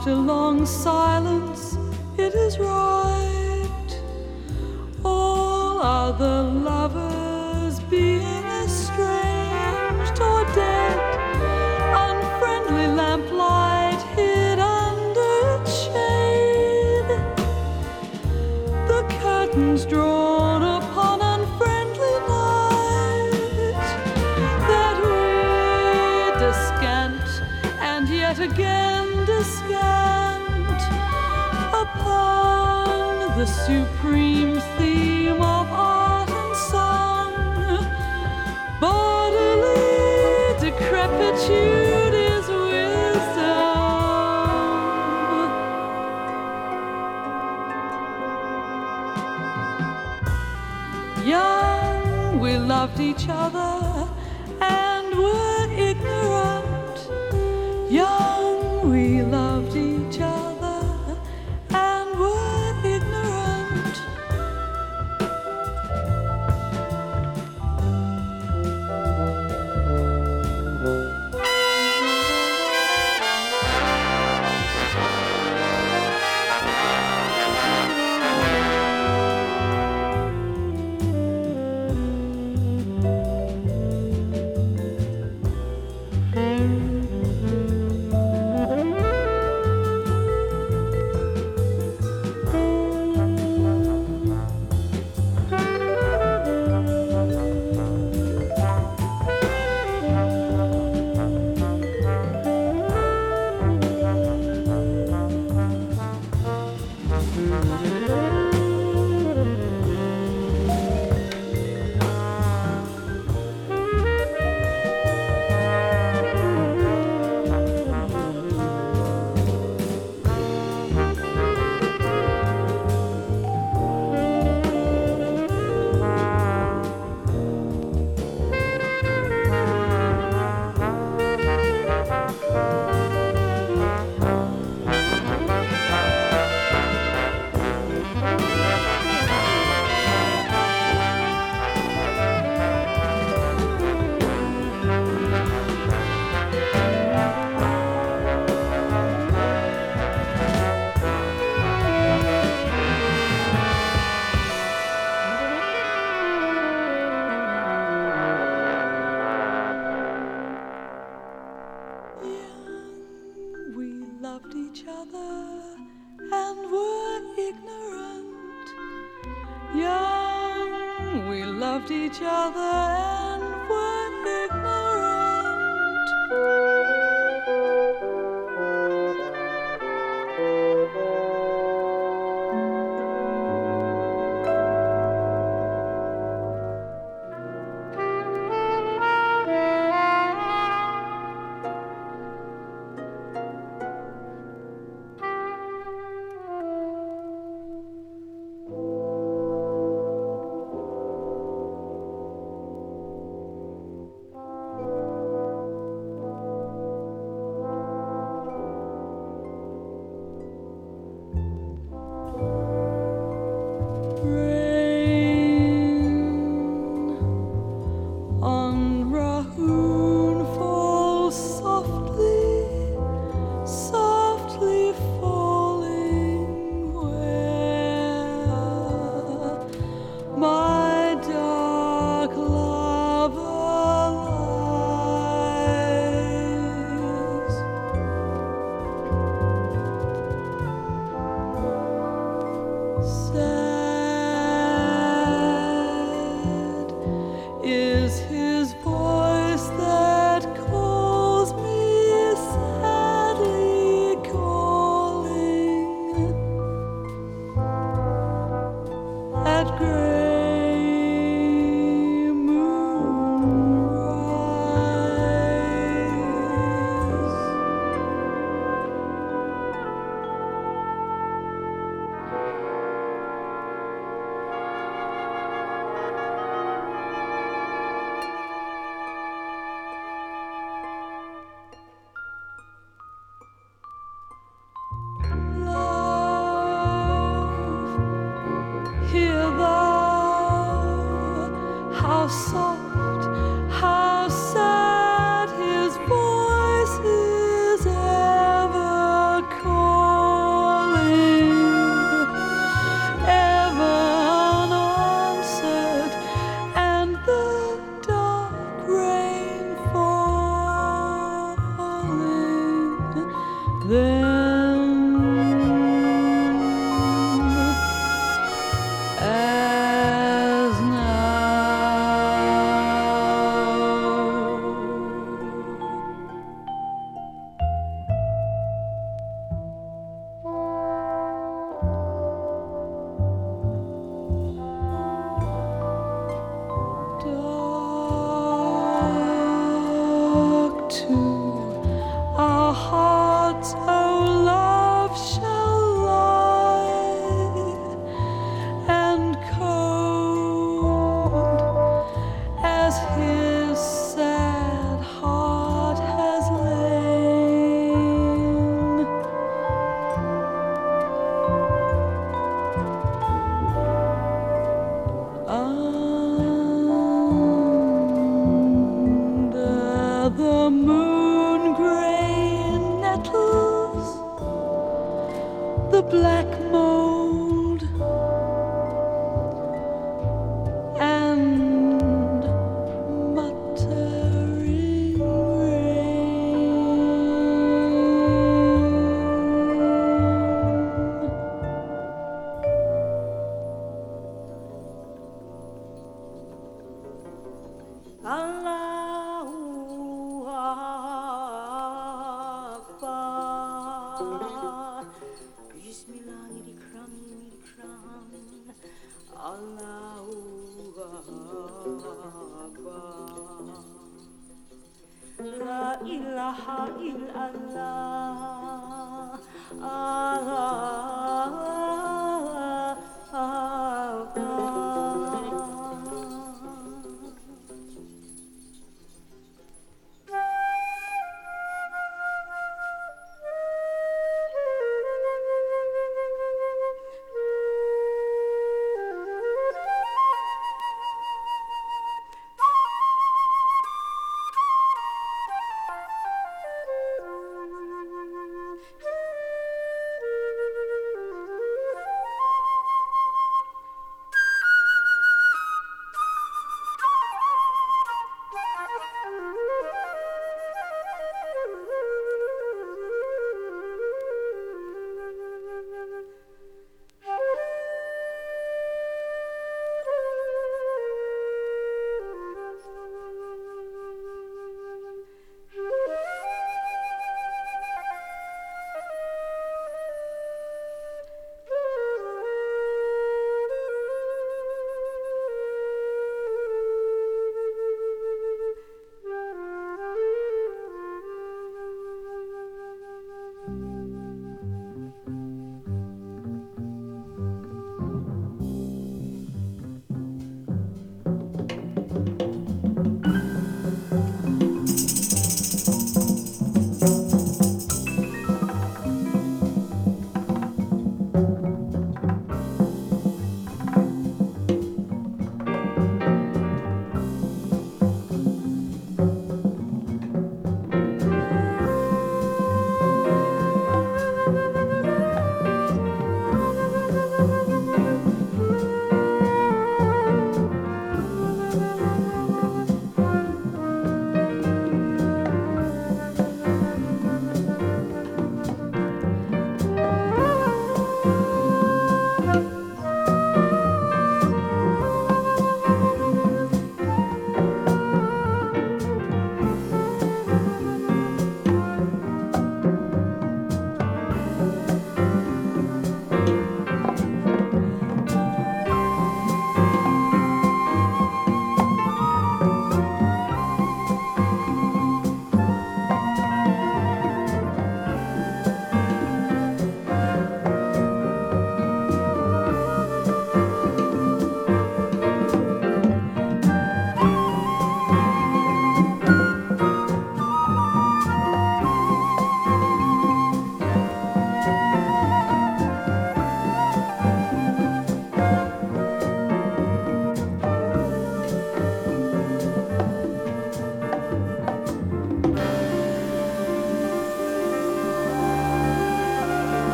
after long silence,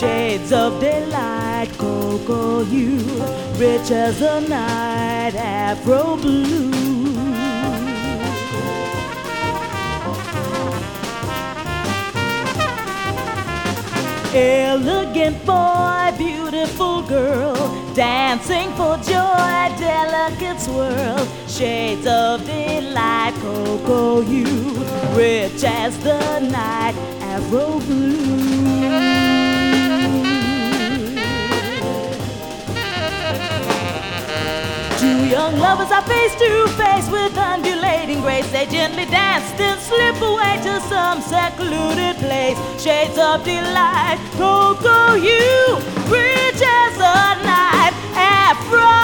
Shades of daylight, cocoa you, rich as the night, Afro blue. Elegant boy, beautiful girl, dancing for joy, delicate swirl, shades of delight, cocoa you, rich as the night, Afro blue. Young lovers are face to face with undulating grace. They gently dance, then slip away to some secluded place. Shades of delight, cocoa you, rich as a night, Afro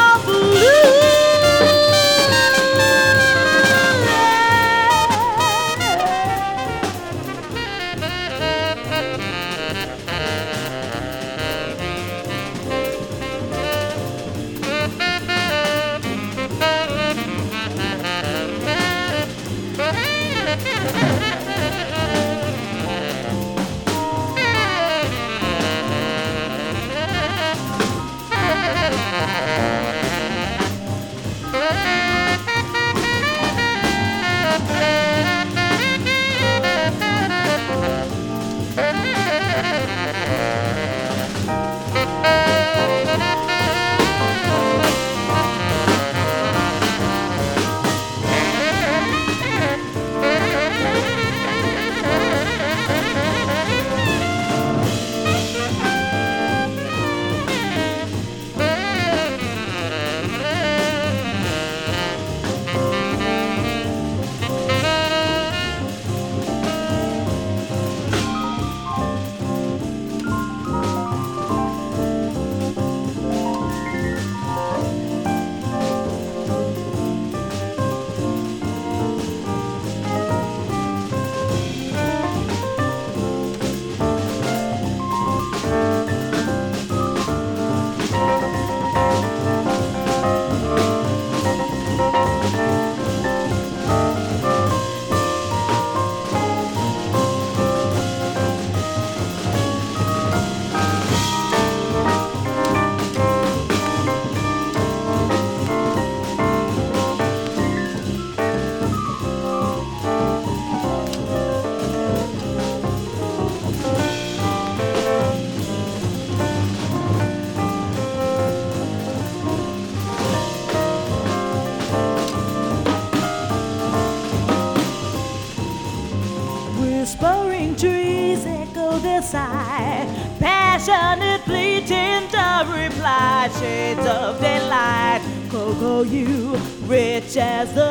you, rich as the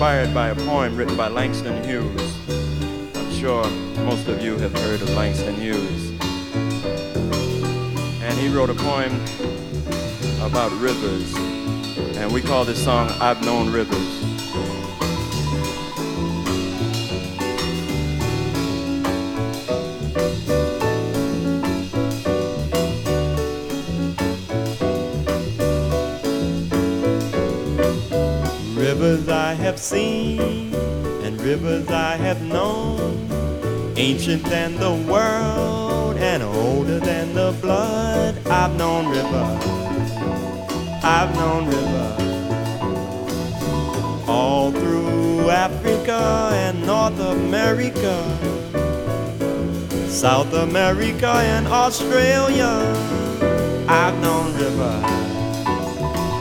inspired by a poem written by Langston Hughes. I'm sure most of you have heard of Langston Hughes. And he wrote a poem about rivers. And we call this song I've Known Rivers. Rivers I have seen and rivers I have known, ancient than the world and older than the blood. I've known rivers, I've known rivers all through Africa and North America, South America and Australia. I've known rivers,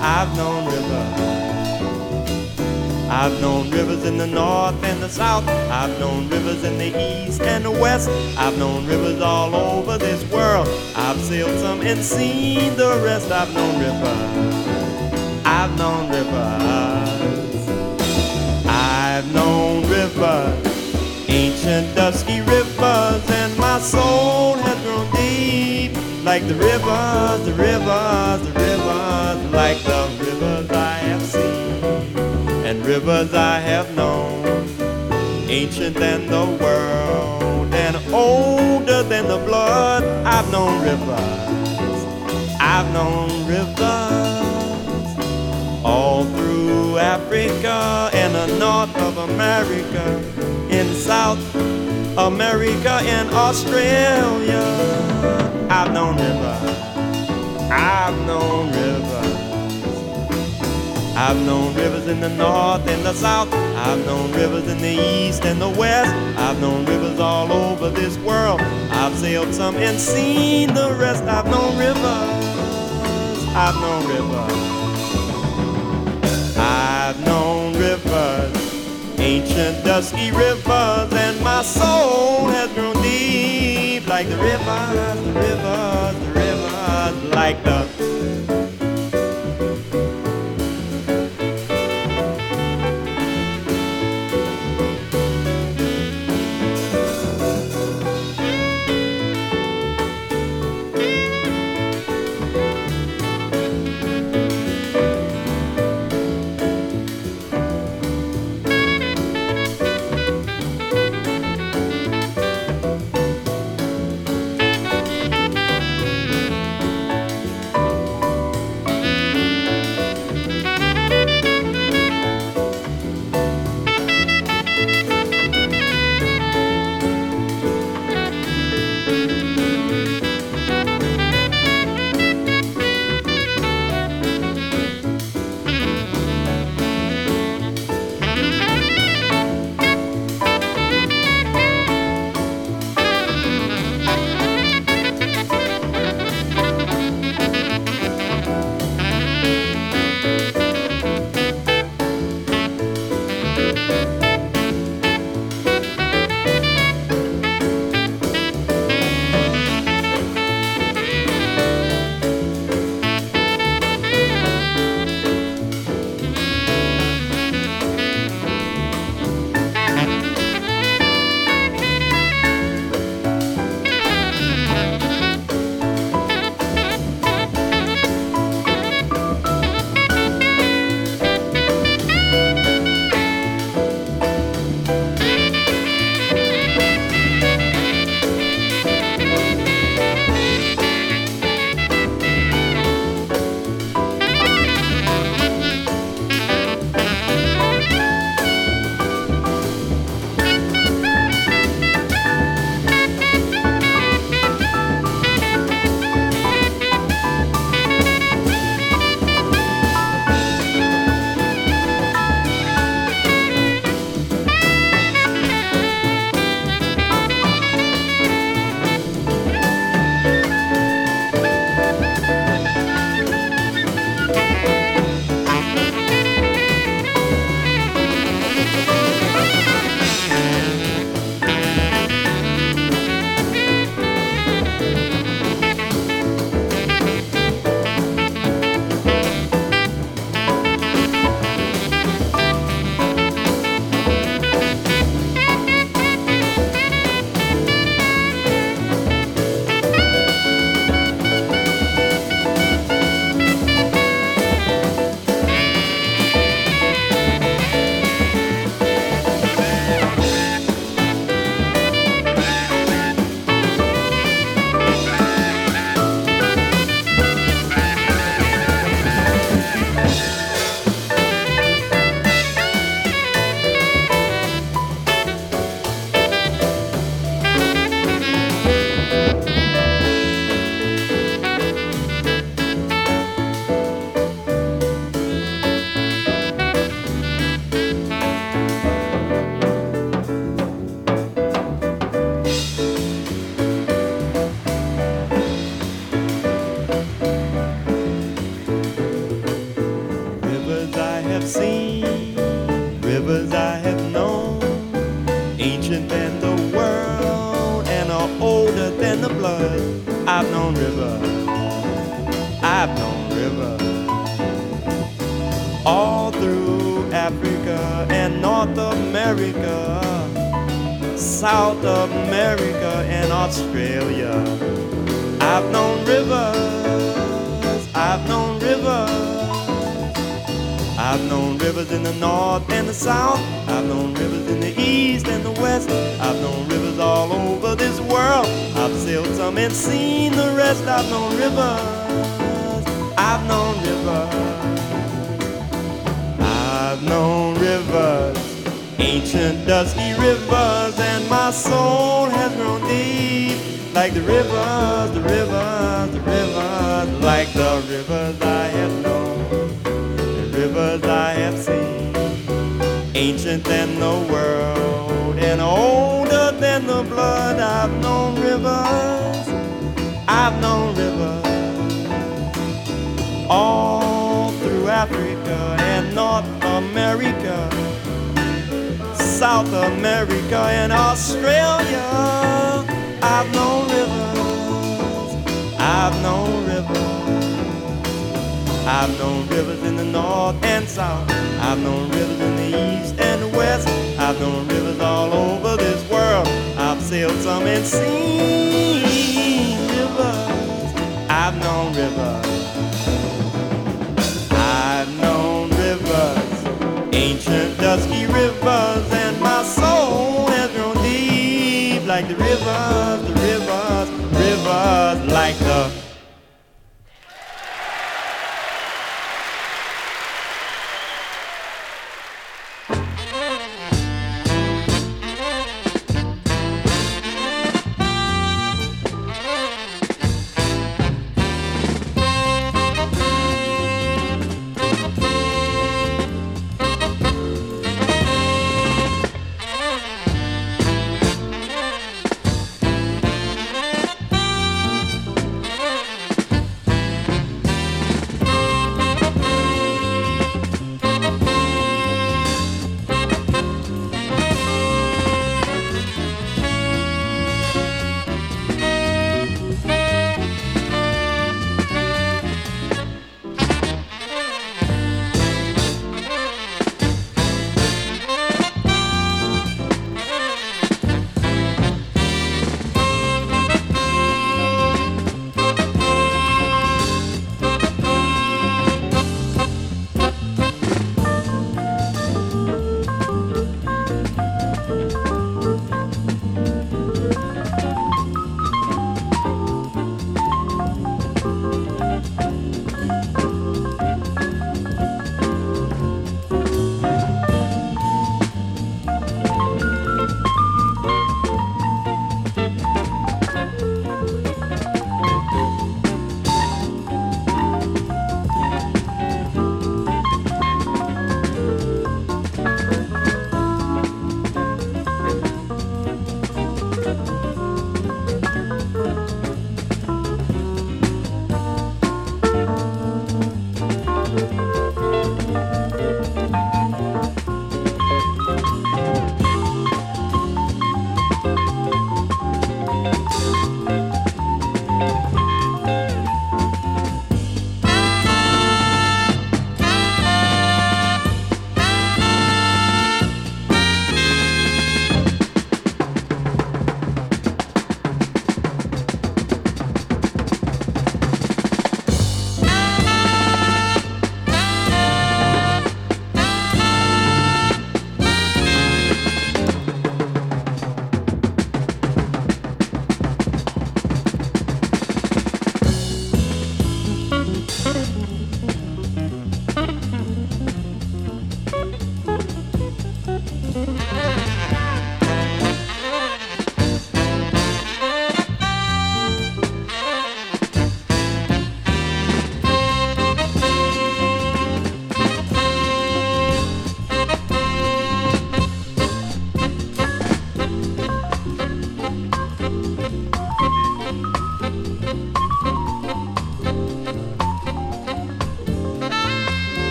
I've known rivers. I've known rivers in the north and the south. I've known rivers in the east and the west. I've known rivers all over this world. I've sailed some and seen the rest. I've known rivers. I've known rivers. I've known rivers. Ancient dusky rivers, and my soul has grown deep. Like the rivers, the rivers, the rivers, like the rivers rivers I have known, ancient than the world and older than the blood. I've known rivers, I've known rivers all through Africa and the north of America, in South America and Australia. I've known rivers, I've known rivers. I've known rivers in the north and the south. I've known rivers in the east and the west. I've known rivers all over this world. I've sailed some and seen the rest. I've known rivers. I've known rivers. I've known rivers. Ancient dusky rivers, and my soul has grown deep like the rivers, the rivers, the rivers, like the I've known rivers all over this world. I've sailed some and seen the rest. I've known rivers. I've known rivers. I've known rivers. Ancient dusty rivers, and my soul has grown deep. Like the rivers, the rivers, the rivers, like the rivers I have known ancient than the world and older than the blood. I've known rivers, I've known rivers all through Africa and North America, South America and Australia. I've known rivers, I've known rivers. I've known rivers in the north and south. I've known rivers in the east and the west. I've known rivers all over this world. I've sailed some and seen rivers. I've known rivers. I've known rivers, ancient dusky rivers, and my soul has grown deep like the rivers, the rivers, rivers like the